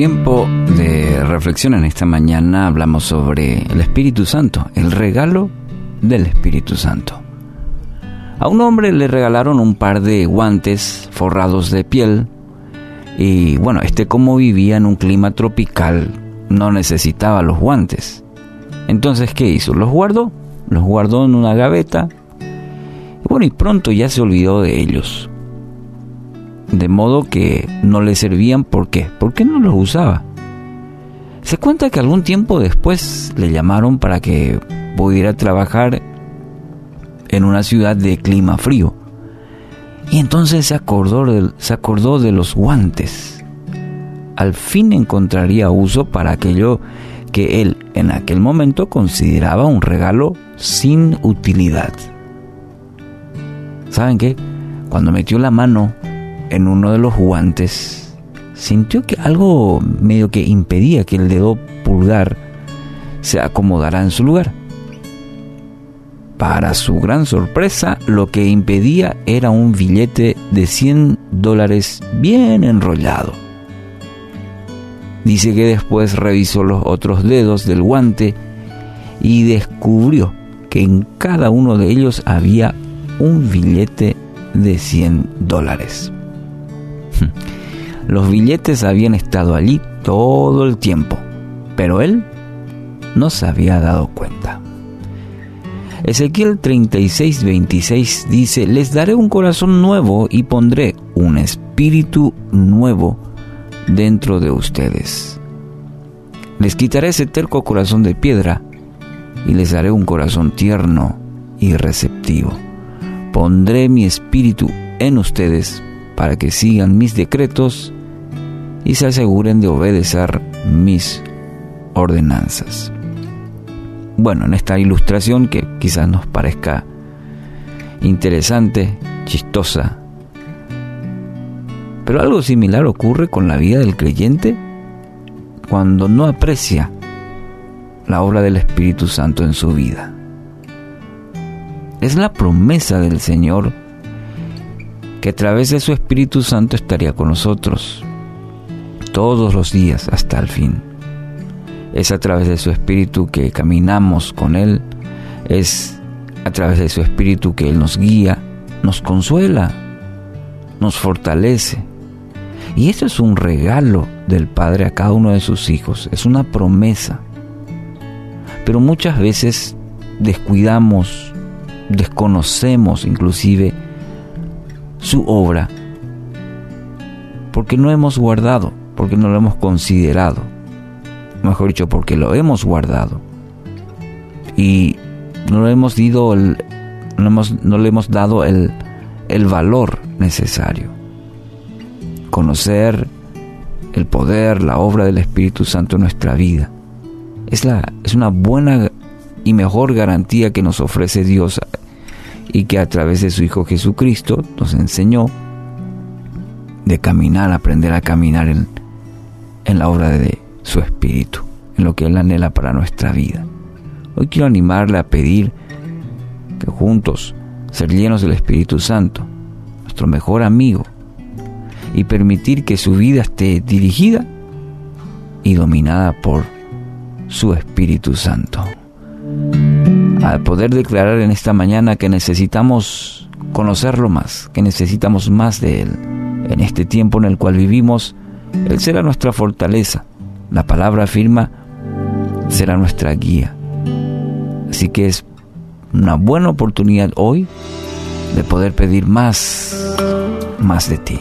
tiempo de reflexión en esta mañana hablamos sobre el Espíritu Santo, el regalo del Espíritu Santo. A un hombre le regalaron un par de guantes forrados de piel y bueno, este como vivía en un clima tropical no necesitaba los guantes. Entonces, ¿qué hizo? Los guardó, los guardó en una gaveta y bueno, y pronto ya se olvidó de ellos de modo que no le servían. ¿Por qué? Porque no los usaba. Se cuenta que algún tiempo después le llamaron para que pudiera trabajar en una ciudad de clima frío. Y entonces se acordó, de, se acordó de los guantes. Al fin encontraría uso para aquello que él en aquel momento consideraba un regalo sin utilidad. ¿Saben qué? Cuando metió la mano en uno de los guantes, sintió que algo medio que impedía que el dedo pulgar se acomodara en su lugar. Para su gran sorpresa, lo que impedía era un billete de 100 dólares bien enrollado. Dice que después revisó los otros dedos del guante y descubrió que en cada uno de ellos había un billete de 100 dólares. Los billetes habían estado allí todo el tiempo, pero él no se había dado cuenta. Ezequiel 36, 26 dice, les daré un corazón nuevo y pondré un espíritu nuevo dentro de ustedes. Les quitaré ese terco corazón de piedra y les daré un corazón tierno y receptivo. Pondré mi espíritu en ustedes para que sigan mis decretos y se aseguren de obedecer mis ordenanzas. Bueno, en esta ilustración que quizás nos parezca interesante, chistosa, pero algo similar ocurre con la vida del creyente cuando no aprecia la obra del Espíritu Santo en su vida. Es la promesa del Señor que a través de su Espíritu Santo estaría con nosotros todos los días hasta el fin. Es a través de su Espíritu que caminamos con Él, es a través de su Espíritu que Él nos guía, nos consuela, nos fortalece. Y esto es un regalo del Padre a cada uno de sus hijos, es una promesa. Pero muchas veces descuidamos, desconocemos inclusive su obra, porque no hemos guardado, porque no lo hemos considerado, mejor dicho, porque lo hemos guardado y no le hemos, dado el, no hemos, no le hemos dado el, el valor necesario. Conocer el poder, la obra del Espíritu Santo en nuestra vida. Es, la, es una buena y mejor garantía que nos ofrece Dios y que a través de su Hijo Jesucristo nos enseñó de caminar, aprender a caminar en, en la obra de su Espíritu, en lo que Él anhela para nuestra vida. Hoy quiero animarle a pedir que juntos ser llenos del Espíritu Santo, nuestro mejor amigo, y permitir que su vida esté dirigida y dominada por su Espíritu Santo al poder declarar en esta mañana que necesitamos conocerlo más, que necesitamos más de Él. En este tiempo en el cual vivimos, Él será nuestra fortaleza. La palabra afirma, será nuestra guía. Así que es una buena oportunidad hoy de poder pedir más, más de ti.